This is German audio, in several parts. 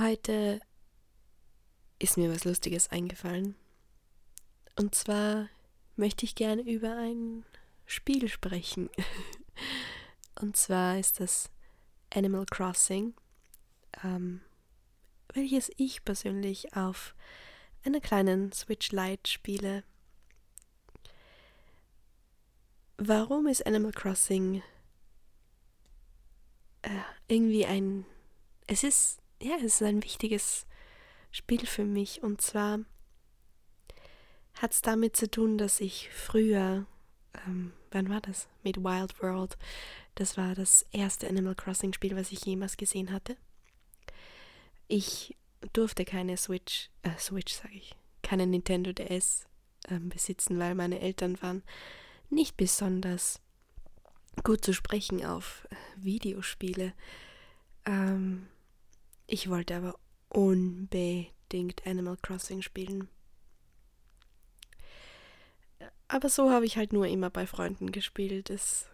Heute ist mir was Lustiges eingefallen. Und zwar möchte ich gerne über ein Spiel sprechen. Und zwar ist das Animal Crossing, ähm, welches ich persönlich auf einer kleinen Switch Lite spiele. Warum ist Animal Crossing äh, irgendwie ein... Es ist, ja, es ist ein wichtiges Spiel für mich. Und zwar hat es damit zu tun, dass ich früher, ähm, wann war das? Mit Wild World. Das war das erste Animal Crossing Spiel, was ich jemals gesehen hatte. Ich durfte keine Switch, äh, Switch sage ich, keine Nintendo DS äh, besitzen, weil meine Eltern waren nicht besonders gut zu sprechen auf Videospiele. Ähm, ich wollte aber unbedingt Animal Crossing spielen. Aber so habe ich halt nur immer bei Freunden gespielt. Es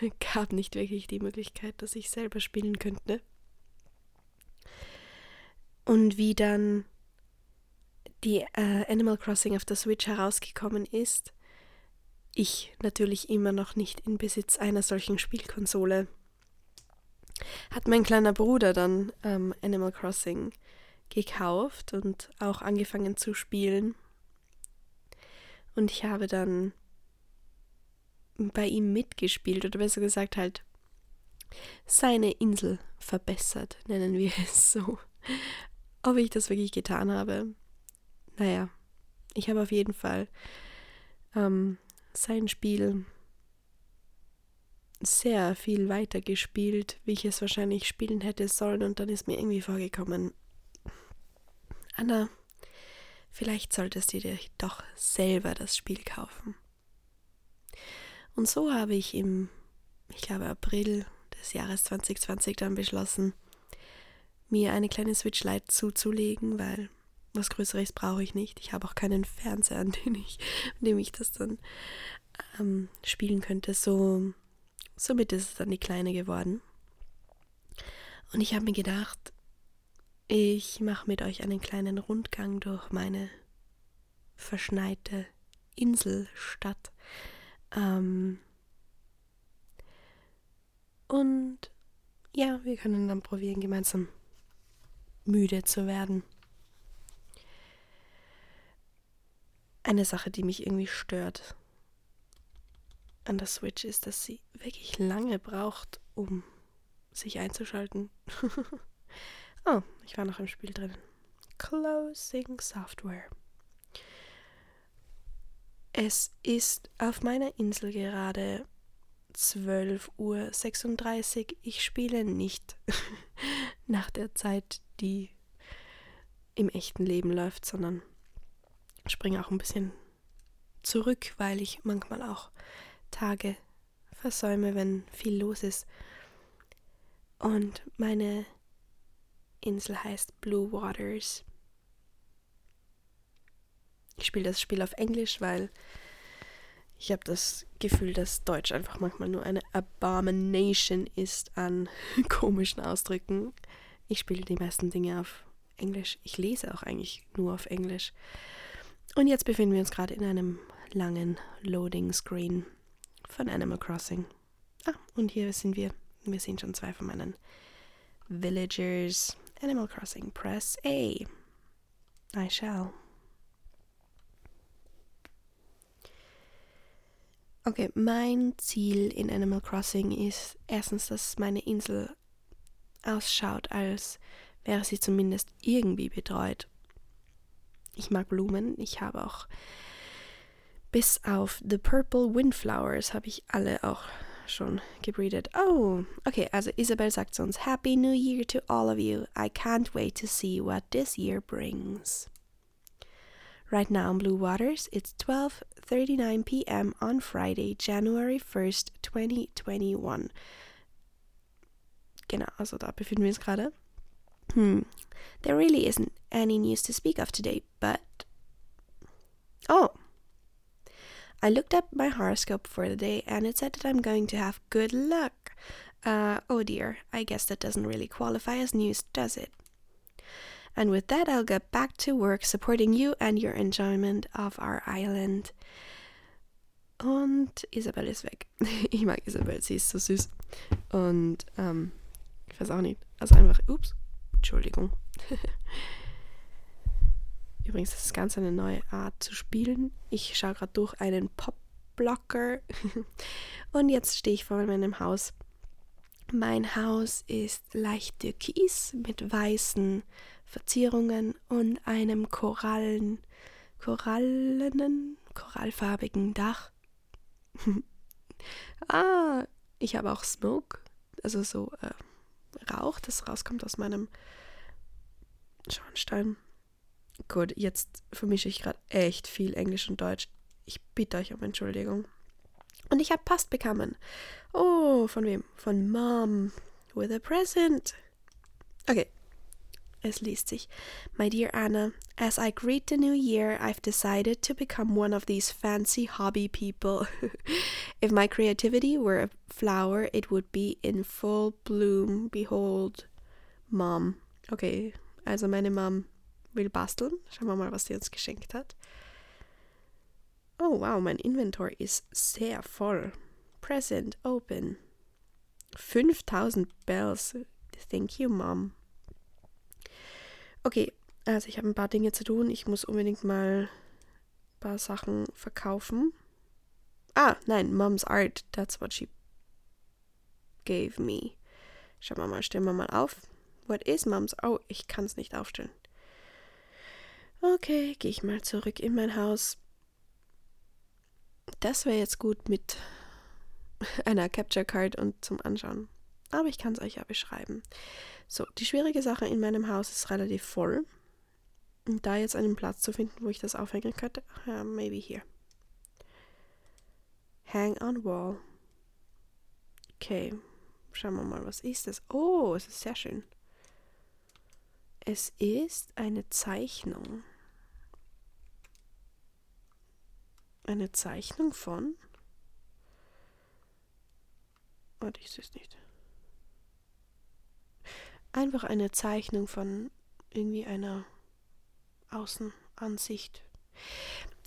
gab nicht wirklich die Möglichkeit, dass ich selber spielen könnte. Und wie dann die äh, Animal Crossing auf der Switch herausgekommen ist, ich natürlich immer noch nicht in Besitz einer solchen Spielkonsole, hat mein kleiner Bruder dann ähm, Animal Crossing gekauft und auch angefangen zu spielen. Und ich habe dann bei ihm mitgespielt oder besser gesagt halt seine Insel verbessert, nennen wir es so. Ob ich das wirklich getan habe? Naja, ich habe auf jeden Fall ähm, sein Spiel sehr viel weiter gespielt, wie ich es wahrscheinlich spielen hätte sollen. Und dann ist mir irgendwie vorgekommen, Anna, Vielleicht solltest du dir doch selber das Spiel kaufen. Und so habe ich im, ich glaube, April des Jahres 2020 dann beschlossen, mir eine kleine Switch Lite zuzulegen, weil was Größeres brauche ich nicht. Ich habe auch keinen Fernseher, an dem ich, an dem ich das dann ähm, spielen könnte. So, somit ist es dann die kleine geworden. Und ich habe mir gedacht, ich mache mit euch einen kleinen Rundgang durch meine verschneite Inselstadt. Ähm und ja, wir können dann probieren, gemeinsam müde zu werden. Eine Sache, die mich irgendwie stört an der Switch ist, dass sie wirklich lange braucht, um sich einzuschalten. Oh, ich war noch im Spiel drin. Closing Software. Es ist auf meiner Insel gerade 12.36 Uhr. Ich spiele nicht nach der Zeit, die im echten Leben läuft, sondern springe auch ein bisschen zurück, weil ich manchmal auch Tage versäume, wenn viel los ist. Und meine Insel heißt Blue Waters. Ich spiele das Spiel auf Englisch, weil ich habe das Gefühl, dass Deutsch einfach manchmal nur eine Abomination ist an komischen Ausdrücken. Ich spiele die meisten Dinge auf Englisch. Ich lese auch eigentlich nur auf Englisch. Und jetzt befinden wir uns gerade in einem langen Loading Screen von Animal Crossing. Ah, und hier sind wir. Wir sehen schon zwei von meinen Villagers. Animal Crossing, press A. I shall. Okay, mein Ziel in Animal Crossing ist erstens, dass meine Insel ausschaut, als wäre sie zumindest irgendwie betreut. Ich mag Blumen, ich habe auch bis auf The Purple Windflowers habe ich alle auch schon gebreedet. Oh, okay, also Isabel sagt zu uns, Happy New Year to all of you. I can't wait to see what this year brings. Right now in Blue Waters, it's 12:39 p.m. on Friday, January 1st, 2021. Genau, also da befinden wir uns gerade. Hmm. There really isn't any news to speak of today, but Oh, I looked up my horoscope for the day and it said that I'm going to have good luck. Uh, oh dear, I guess that doesn't really qualify as news, does it? And with that, I'll get back to work supporting you and your enjoyment of our island. Und Isabel ist weg. Ich mag Isabel, sie ist so süß. Und ähm, ich weiß auch nicht. Also einfach, ups, Entschuldigung. Übrigens, das ist ganz eine neue Art zu spielen. Ich schaue gerade durch einen Pop-Blocker. Und jetzt stehe ich vor meinem Haus. Mein Haus ist leicht türkis mit weißen Verzierungen und einem Korallen, korallenen, korallfarbigen Dach. ah, ich habe auch Smoke, also so äh, Rauch, das rauskommt aus meinem Schornstein. Gut, jetzt vermische ich gerade echt viel Englisch und Deutsch. Ich bitte euch um Entschuldigung. Und ich habe Post bekommen. Oh, von wem? Von Mom. With a present. Okay, Es liest sich. My dear Anna, as I greet the new year, I've decided to become one of these fancy hobby people. if my creativity were a flower, it would be in full bloom. Behold, Mom. Okay, also meine Mom will basteln. Schauen wir mal, was sie uns geschenkt hat. Oh wow, mein Inventor ist sehr voll. Present open. 5000 Bells. Thank you, Mom. Okay, also ich habe ein paar Dinge zu tun. Ich muss unbedingt mal ein paar Sachen verkaufen. Ah, nein, Mom's Art. That's what she gave me. Schauen wir mal, stellen wir mal auf. What is Mom's? Oh, ich kann es nicht aufstellen. Okay, gehe ich mal zurück in mein Haus. Das wäre jetzt gut mit einer Capture Card und zum Anschauen. Aber ich kann es euch ja beschreiben. So, die schwierige Sache in meinem Haus ist relativ voll. Und da jetzt einen Platz zu finden, wo ich das aufhängen könnte, uh, maybe here. Hang on wall. Okay, schauen wir mal, was ist das? Oh, es ist sehr schön. Es ist eine Zeichnung. Eine Zeichnung von. Warte, ich sehe es nicht einfach eine Zeichnung von irgendwie einer Außenansicht.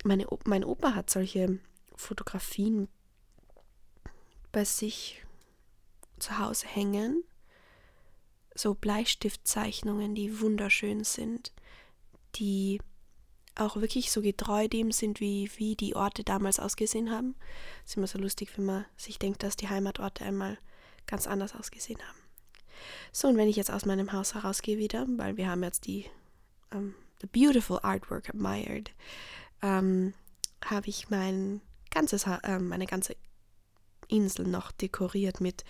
Meine, mein Opa hat solche Fotografien bei sich zu Hause hängen. So Bleistiftzeichnungen, die wunderschön sind, die auch wirklich so getreu dem sind, wie, wie die Orte damals ausgesehen haben. Es ist immer so lustig, wenn man sich denkt, dass die Heimatorte einmal ganz anders ausgesehen haben. So, und wenn ich jetzt aus meinem Haus herausgehe wieder, weil wir haben jetzt die um, ähm, the beautiful artwork admired, ähm, habe ich mein ganzes ha äh, meine ganze Insel noch dekoriert mit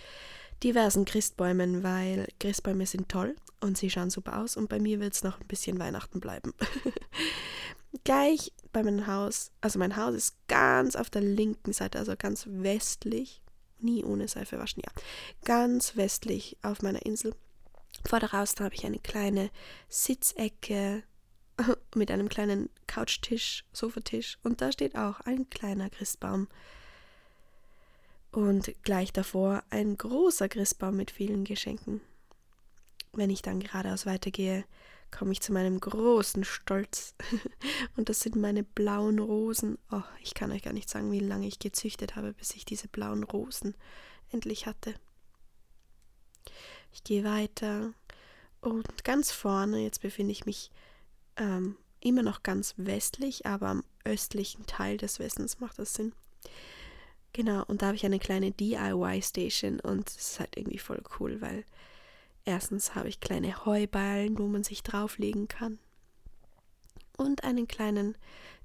diversen Christbäumen, weil Christbäume sind toll und sie schauen super aus und bei mir wird es noch ein bisschen Weihnachten bleiben. Gleich bei meinem Haus, also mein Haus ist ganz auf der linken Seite, also ganz westlich nie ohne Seife waschen, ja. Ganz westlich auf meiner Insel. Vor der Raus habe ich eine kleine Sitzecke mit einem kleinen Couchtisch, Sofatisch und da steht auch ein kleiner Christbaum. Und gleich davor ein großer Christbaum mit vielen Geschenken. Wenn ich dann geradeaus weitergehe, komme ich zu meinem großen Stolz. Und das sind meine blauen Rosen. Oh, ich kann euch gar nicht sagen, wie lange ich gezüchtet habe, bis ich diese blauen Rosen endlich hatte. Ich gehe weiter und ganz vorne, jetzt befinde ich mich ähm, immer noch ganz westlich, aber am östlichen Teil des Westens macht das Sinn. Genau, und da habe ich eine kleine DIY-Station und es ist halt irgendwie voll cool, weil Erstens habe ich kleine Heuballen, wo man sich drauflegen kann. Und einen kleinen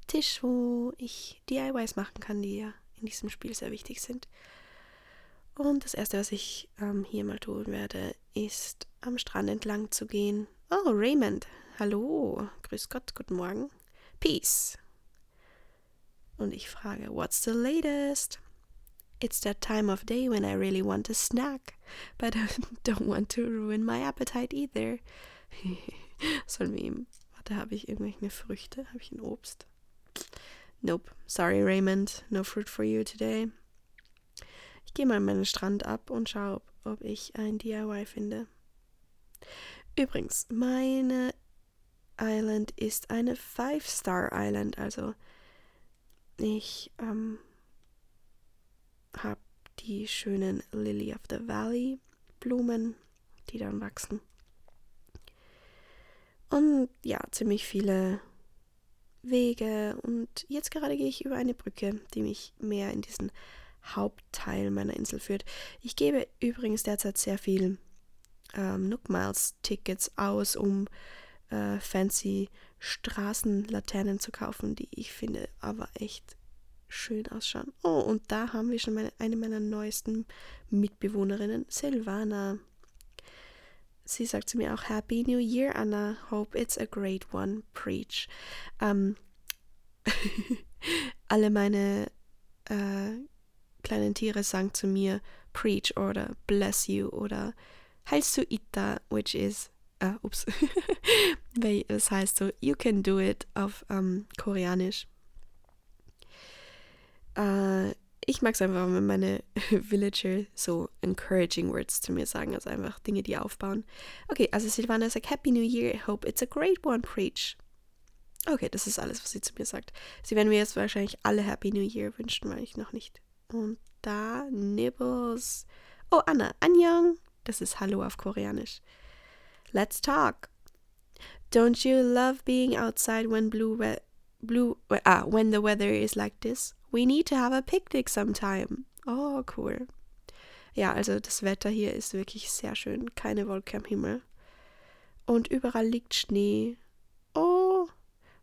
Tisch, wo ich DIYs machen kann, die ja in diesem Spiel sehr wichtig sind. Und das erste, was ich ähm, hier mal tun werde, ist am Strand entlang zu gehen. Oh, Raymond. Hallo. Grüß Gott, guten Morgen. Peace. Und ich frage, what's the latest? It's that time of day when I really want a snack, but I don't want to ruin my appetite either. Sollen wir ihm. Warte, habe ich irgendwelche Früchte? Habe ich ein Obst? Nope. Sorry, Raymond. No fruit for you today. Ich gehe mal meinen Strand ab und schaue, ob, ob ich ein DIY finde. Übrigens, meine Island ist eine Five-Star Island. Also ich ähm, habe die schönen Lily of the Valley Blumen, die dann wachsen. Und ja, ziemlich viele Wege. Und jetzt gerade gehe ich über eine Brücke, die mich mehr in diesen Hauptteil meiner Insel führt. Ich gebe übrigens derzeit sehr viel ähm, Nook Miles Tickets aus, um äh, fancy Straßenlaternen zu kaufen, die ich finde aber echt schön ausschauen. Oh, und da haben wir schon meine, eine meiner neuesten Mitbewohnerinnen, Silvana. Sie sagt zu mir auch Happy New Year, Anna. Hope it's a great one. Preach. Ähm, alle meine äh, kleinen Tiere sagen zu mir Preach oder Bless you oder Heilst du Ita, which is äh, ups, das heißt so, you can do it auf ähm, Koreanisch. Äh, ich mag es einfach, wenn meine Villager so encouraging words zu mir sagen, also einfach Dinge, die aufbauen. Okay, also Silvana sagt Happy New Year, hope it's a great one, preach. Okay, das ist alles, was sie zu mir sagt. Sie werden mir jetzt wahrscheinlich alle Happy New Year wünschen, weil ich noch nicht. Und da Nibbles. Oh, Anna, Annyeong. Das ist Hallo auf Koreanisch. Let's talk. Don't you love being outside when blue, blue, ah, when the weather is like this? We need to have a picnic sometime. Oh, cool. Ja, also das Wetter hier ist wirklich sehr schön. Keine Wolke am Himmel. Und überall liegt Schnee. Oh,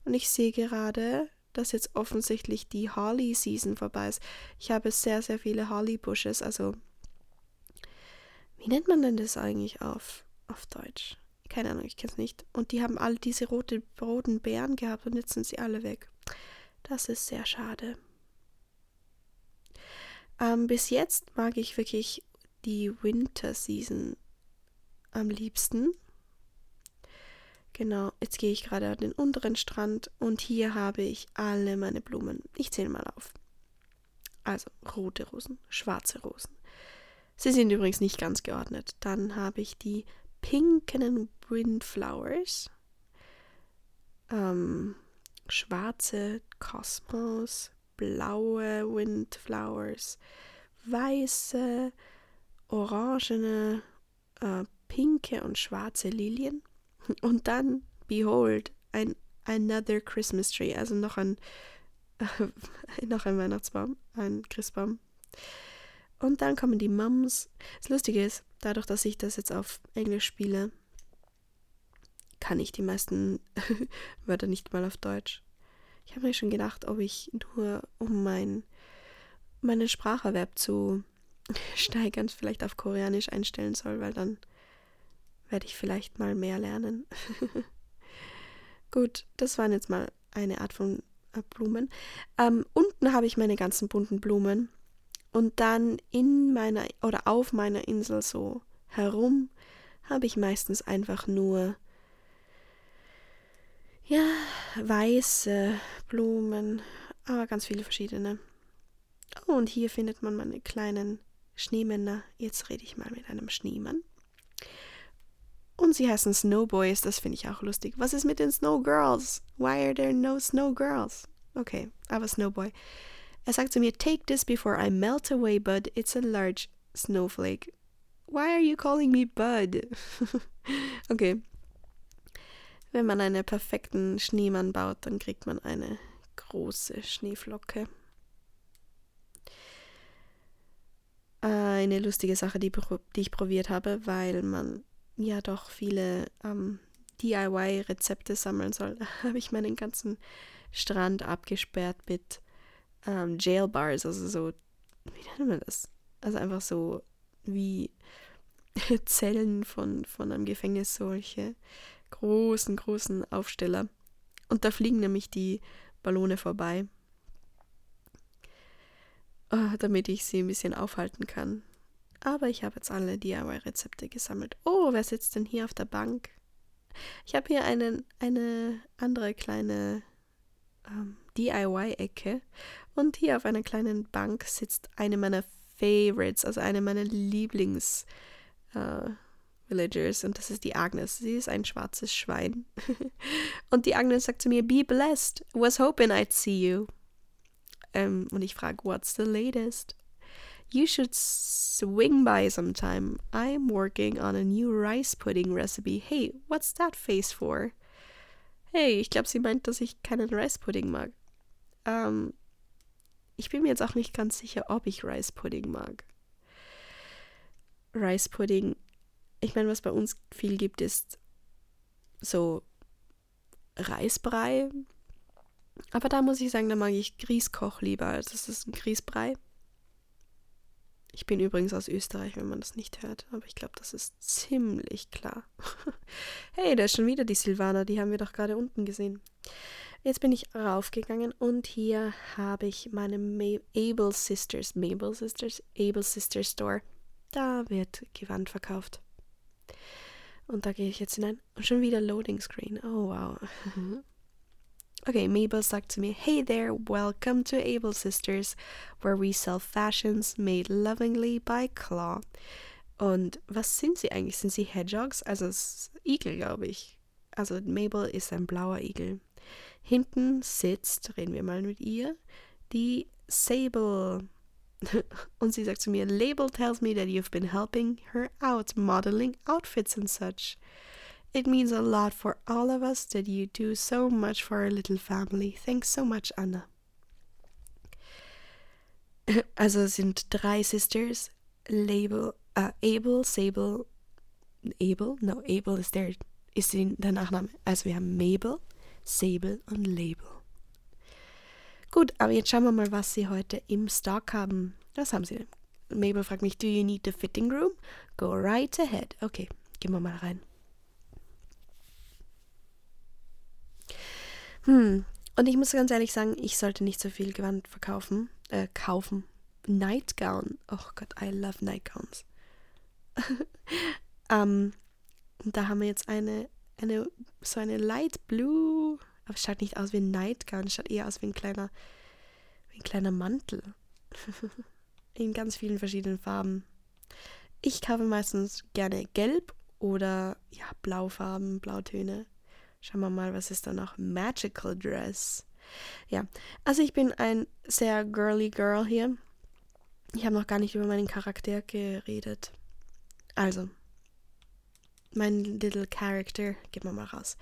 und ich sehe gerade, dass jetzt offensichtlich die Holly-Season vorbei ist. Ich habe sehr, sehr viele Holly-Bushes. Also, wie nennt man denn das eigentlich auf, auf Deutsch? Keine Ahnung, ich kenne es nicht. Und die haben alle diese rote, roten Beeren gehabt und jetzt sind sie alle weg. Das ist sehr schade. Ähm, bis jetzt mag ich wirklich die Winter Season am liebsten. Genau, jetzt gehe ich gerade an den unteren Strand und hier habe ich alle meine Blumen. Ich zähle mal auf. Also rote Rosen, schwarze Rosen. Sie sind übrigens nicht ganz geordnet. Dann habe ich die pinken Windflowers, ähm, schwarze Kosmos, blaue Windflowers, weiße, orangene, äh, pinke und schwarze Lilien. Und dann, behold, ein Another Christmas Tree, also noch ein, äh, noch ein Weihnachtsbaum, ein Christbaum. Und dann kommen die Mums. Das Lustige ist, dadurch, dass ich das jetzt auf Englisch spiele, kann ich die meisten Wörter nicht mal auf Deutsch. Ich habe mir schon gedacht, ob ich nur, um mein, meinen Spracherwerb zu steigern, vielleicht auf Koreanisch einstellen soll, weil dann werde ich vielleicht mal mehr lernen. Gut, das waren jetzt mal eine Art von äh, Blumen. Ähm, unten habe ich meine ganzen bunten Blumen und dann in meiner oder auf meiner Insel so herum habe ich meistens einfach nur ja, weiße Blumen, aber ganz viele verschiedene. Oh, und hier findet man meine kleinen Schneemänner. Jetzt rede ich mal mit einem Schneemann. Und sie heißen Snowboys, das finde ich auch lustig. Was ist mit den Snow Girls? Why are there no Snow Girls? Okay, aber Snowboy. Er sagt zu mir, take this before I melt away, Bud. It's a large snowflake. Why are you calling me Bud? okay. Wenn man einen perfekten Schneemann baut, dann kriegt man eine große Schneeflocke. Eine lustige Sache, die, die ich probiert habe, weil man ja doch viele ähm, DIY-Rezepte sammeln soll, habe ich meinen ganzen Strand abgesperrt mit ähm, Jailbars, also so, wie nennt man das? Also einfach so wie Zellen von, von einem Gefängnis, solche großen, großen Aufsteller. Und da fliegen nämlich die Ballone vorbei, oh, damit ich sie ein bisschen aufhalten kann. Aber ich habe jetzt alle DIY-Rezepte gesammelt. Oh, wer sitzt denn hier auf der Bank? Ich habe hier einen, eine andere kleine ähm, DIY-Ecke. Und hier auf einer kleinen Bank sitzt eine meiner Favorites, also eine meiner Lieblings, äh, Villagers und das ist die Agnes. Sie ist ein schwarzes Schwein. und die Agnes sagt zu mir, Be blessed. Was hoping I'd see you. Ähm, und ich frage, What's the latest? You should swing by sometime. I'm working on a new rice pudding recipe. Hey, what's that face for? Hey, ich glaube, sie meint, dass ich keinen Rice Pudding mag. Ähm, ich bin mir jetzt auch nicht ganz sicher, ob ich Rice Pudding mag. Rice Pudding, ich meine, was bei uns viel gibt, ist so Reisbrei. Aber da muss ich sagen, da mag ich Grießkoch lieber. Also das ist ein Grießbrei. Ich bin übrigens aus Österreich, wenn man das nicht hört, aber ich glaube, das ist ziemlich klar. hey, da ist schon wieder die Silvana, die haben wir doch gerade unten gesehen. Jetzt bin ich raufgegangen und hier habe ich meine Able Sisters, Mabel Sisters, Able Sisters Store. Da wird Gewand verkauft. Und da gehe ich jetzt hinein und schon wieder Loading Screen. Oh wow. Okay, Mabel sagt zu mir, Hey there, welcome to Able Sisters, where we sell fashions made lovingly by Claw. Und was sind sie eigentlich? Sind sie Hedgehogs? Also Igel, glaube ich. Also Mabel ist ein blauer Igel. Hinten sitzt, reden wir mal mit ihr, die Sable. Und sie sagt zu mir, Label tells me that you've been helping her out modeling outfits and such. It means a lot for all of us that you do so much for our little family. Thanks so much, Anna. Also sind drei Sisters, Label, uh, Abel, Sable, Abel, no, Abel ist der, ist der Nachname. Also wir haben Mabel, Sable und Label. Gut, aber jetzt schauen wir mal, was sie heute im Stock haben. Was haben sie? Mabel fragt mich, do you need the fitting room? Go right ahead. Okay, gehen wir mal rein. Hm. Und ich muss ganz ehrlich sagen, ich sollte nicht so viel Gewand verkaufen, äh, kaufen. Nightgown. Oh Gott, I love Nightgowns. um, und da haben wir jetzt eine, eine, so eine Light Blue, aber es schaut nicht aus wie ein Nightgown, es schaut eher aus wie ein kleiner, wie ein kleiner Mantel. In ganz vielen verschiedenen Farben. Ich kaufe meistens gerne gelb oder ja, Blaufarben, Blautöne. Schauen wir mal, was ist da noch? Magical Dress. Ja, also ich bin ein sehr girly Girl hier. Ich habe noch gar nicht über meinen Charakter geredet. Also, mein Little Character, gehen wir mal raus.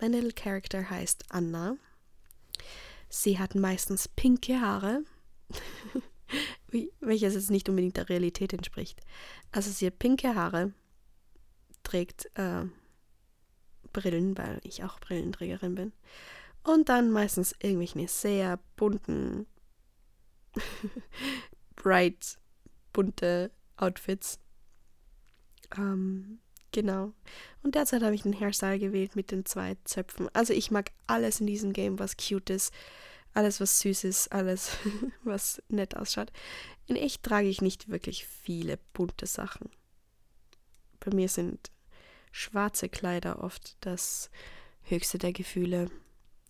Mein Little Character heißt Anna. Sie hat meistens pinke Haare, welches jetzt nicht unbedingt der Realität entspricht. Also sie hat pinke Haare, trägt äh, Brillen, weil ich auch Brillenträgerin bin. Und dann meistens irgendwelche sehr bunten, bright, bunte Outfits. Ähm, genau. Und derzeit habe ich den Hairstyle gewählt mit den zwei Zöpfen. Also ich mag alles in diesem Game, was cute ist. Alles, was süß ist, alles, was nett ausschaut. In echt trage ich nicht wirklich viele bunte Sachen. Bei mir sind schwarze Kleider oft das höchste der Gefühle.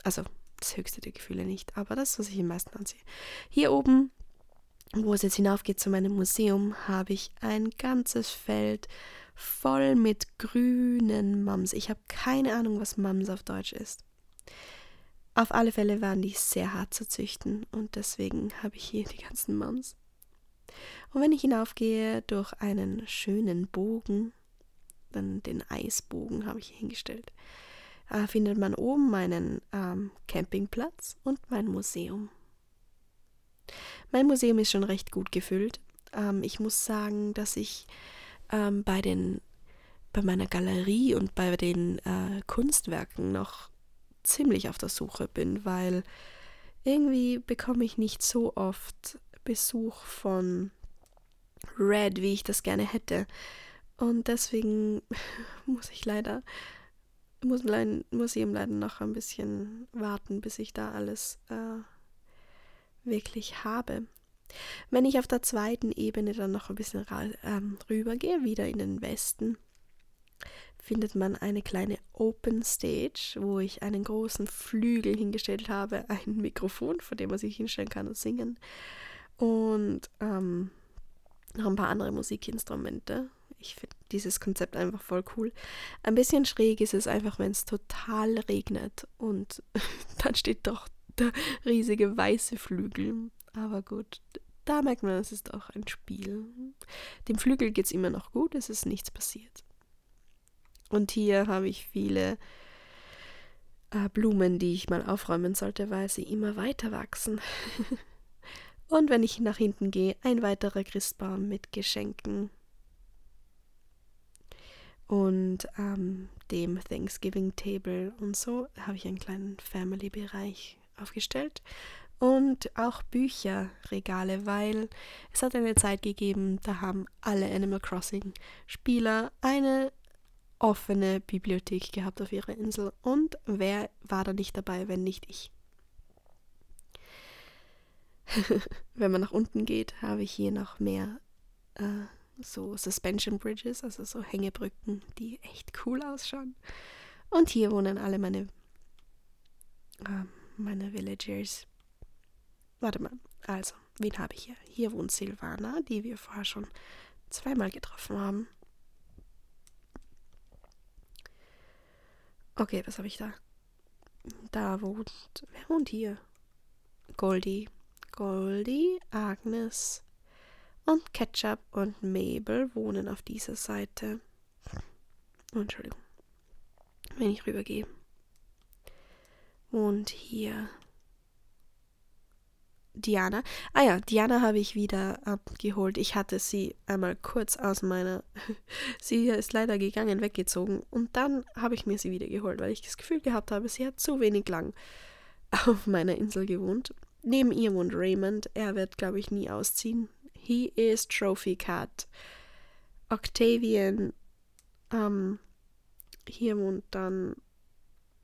Also das höchste der Gefühle nicht, aber das, was ich am meisten anziehe. Hier oben, wo es jetzt hinaufgeht zu meinem Museum, habe ich ein ganzes Feld voll mit grünen Mams. Ich habe keine Ahnung, was Mams auf Deutsch ist. Auf alle Fälle waren die sehr hart zu züchten und deswegen habe ich hier die ganzen Mams. Und wenn ich hinaufgehe durch einen schönen Bogen, dann den Eisbogen habe ich hier hingestellt, äh, findet man oben meinen ähm, Campingplatz und mein Museum. Mein Museum ist schon recht gut gefüllt. Ähm, ich muss sagen, dass ich ähm, bei den bei meiner Galerie und bei den äh, Kunstwerken noch ziemlich auf der Suche bin, weil irgendwie bekomme ich nicht so oft Besuch von Red, wie ich das gerne hätte. Und deswegen muss ich leider, muss mein Museum leider noch ein bisschen warten, bis ich da alles äh, wirklich habe. Wenn ich auf der zweiten Ebene dann noch ein bisschen ähm, rübergehe, wieder in den Westen, findet man eine kleine Open Stage, wo ich einen großen Flügel hingestellt habe, ein Mikrofon, vor dem man sich hinstellen kann und singen und ähm, noch ein paar andere Musikinstrumente ich finde dieses Konzept einfach voll cool. Ein bisschen schräg ist es einfach, wenn es total regnet und dann steht doch der riesige weiße Flügel. Aber gut, da merkt man, es ist auch ein Spiel. Dem Flügel geht es immer noch gut, es ist nichts passiert. Und hier habe ich viele äh, Blumen, die ich mal aufräumen sollte, weil sie immer weiter wachsen. Und wenn ich nach hinten gehe, ein weiterer Christbaum mit Geschenken und ähm, dem Thanksgiving Table und so habe ich einen kleinen Family-Bereich aufgestellt und auch Bücherregale, weil es hat eine Zeit gegeben, da haben alle Animal Crossing Spieler eine offene Bibliothek gehabt auf ihrer Insel und wer war da nicht dabei, wenn nicht ich? Wenn man nach unten geht, habe ich hier noch mehr äh, so Suspension Bridges, also so Hängebrücken, die echt cool ausschauen. Und hier wohnen alle meine, äh, meine Villagers. Warte mal, also, wen habe ich hier? Hier wohnt Silvana, die wir vorher schon zweimal getroffen haben. Okay, was habe ich da? Da wohnt. Wer wohnt hier? Goldie. Goldie, Agnes und Ketchup und Mabel wohnen auf dieser Seite. Oh, Entschuldigung. Wenn ich rübergehe. Und hier Diana. Ah ja, Diana habe ich wieder abgeholt. Ich hatte sie einmal kurz aus meiner. sie ist leider gegangen, weggezogen. Und dann habe ich mir sie wieder geholt, weil ich das Gefühl gehabt habe, sie hat zu wenig lang auf meiner Insel gewohnt. Neben ihr wohnt Raymond. Er wird, glaube ich, nie ausziehen. He is Trophy Cat. Octavian. Ähm, hier wohnt dann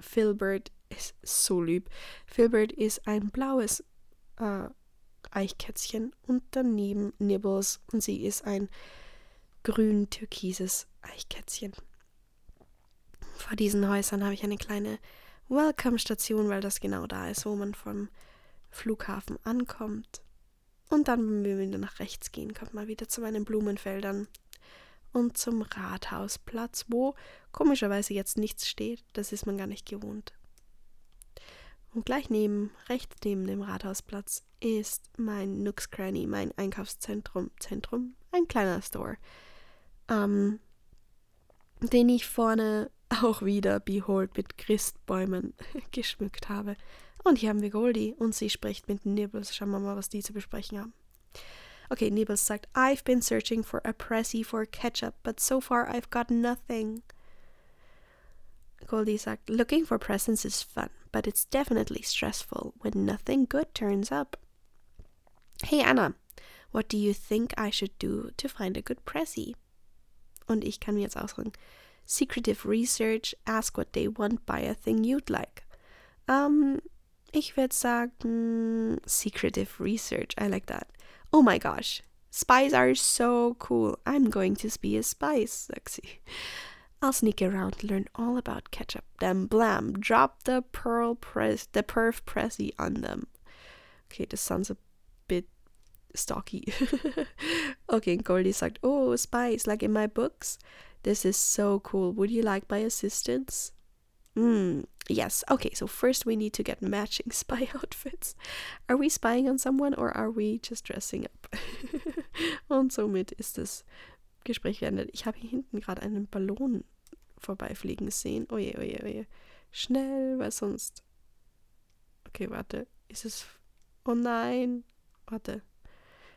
Filbert. Ist so lieb. Filbert ist ein blaues äh, Eichkätzchen und daneben Nibbles und sie ist ein grün-türkises Eichkätzchen. Vor diesen Häusern habe ich eine kleine Welcome-Station, weil das genau da ist, wo man vom Flughafen ankommt. Und dann, wenn wir wieder nach rechts gehen, kommt man wieder zu meinen Blumenfeldern und zum Rathausplatz, wo komischerweise jetzt nichts steht. Das ist man gar nicht gewohnt. Und gleich neben, rechts neben dem Rathausplatz, ist mein Nooks Cranny, mein Einkaufszentrum, Zentrum, ein kleiner Store, ähm, den ich vorne auch wieder Behold mit Christbäumen geschmückt habe. Und hier haben wir Goldie und sie spricht mit Nibbles. Schauen wir mal, was die zu besprechen haben. Okay, Nibbles sagt, I've been searching for a pressy for ketchup, but so far I've got nothing. Goldie sagt, looking for presents is fun, but it's definitely stressful when nothing good turns up. Hey Anna, what do you think I should do to find a good pressy? Und ich kann mir jetzt ausdrücken. Secretive research, ask what they want, buy a thing you'd like. Um, Ich würde sagen secretive research. I like that. Oh my gosh. Spies are so cool. I'm going to be a spy, sie. I'll sneak around, learn all about ketchup. Then blam, drop the pearl press, the perf pressy on them. Okay, this sounds a bit stocky. okay, Goldie sagt, oh, spies, like in my books. This is so cool. Would you like my assistance? Mm, yes. Okay, so first we need to get matching spy outfits. Are we spying on someone or are we just dressing up? Und somit ist das Gespräch beendet. Ich habe hier hinten gerade einen Ballon vorbeifliegen sehen. Oje, oje, oje. Schnell, weil sonst. Okay, warte. Ist es. Oh nein. Warte.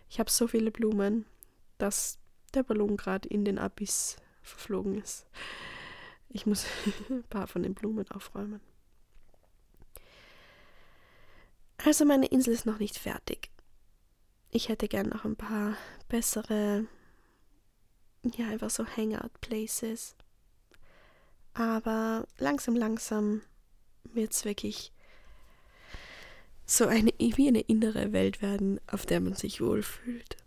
Ich habe so viele Blumen, dass der Ballon gerade in den Abyss verflogen ist. Ich muss ein paar von den Blumen aufräumen. Also meine Insel ist noch nicht fertig. Ich hätte gern noch ein paar bessere, ja, einfach so Hangout-Places. Aber langsam, langsam wird es wirklich so eine, wie eine innere Welt werden, auf der man sich wohlfühlt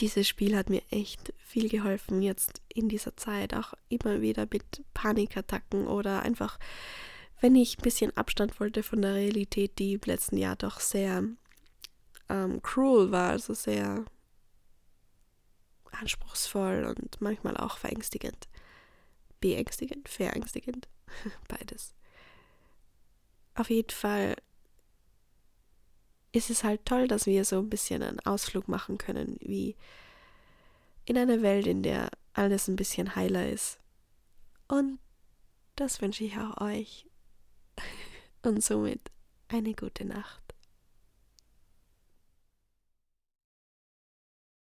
dieses Spiel hat mir echt viel geholfen jetzt in dieser Zeit, auch immer wieder mit Panikattacken oder einfach, wenn ich ein bisschen Abstand wollte von der Realität, die im letzten Jahr doch sehr ähm, cruel war, also sehr anspruchsvoll und manchmal auch verängstigend. Beängstigend, verängstigend, beides. Auf jeden Fall ist es halt toll, dass wir so ein bisschen einen Ausflug machen können, wie in einer Welt, in der alles ein bisschen heiler ist. Und das wünsche ich auch euch. Und somit eine gute Nacht.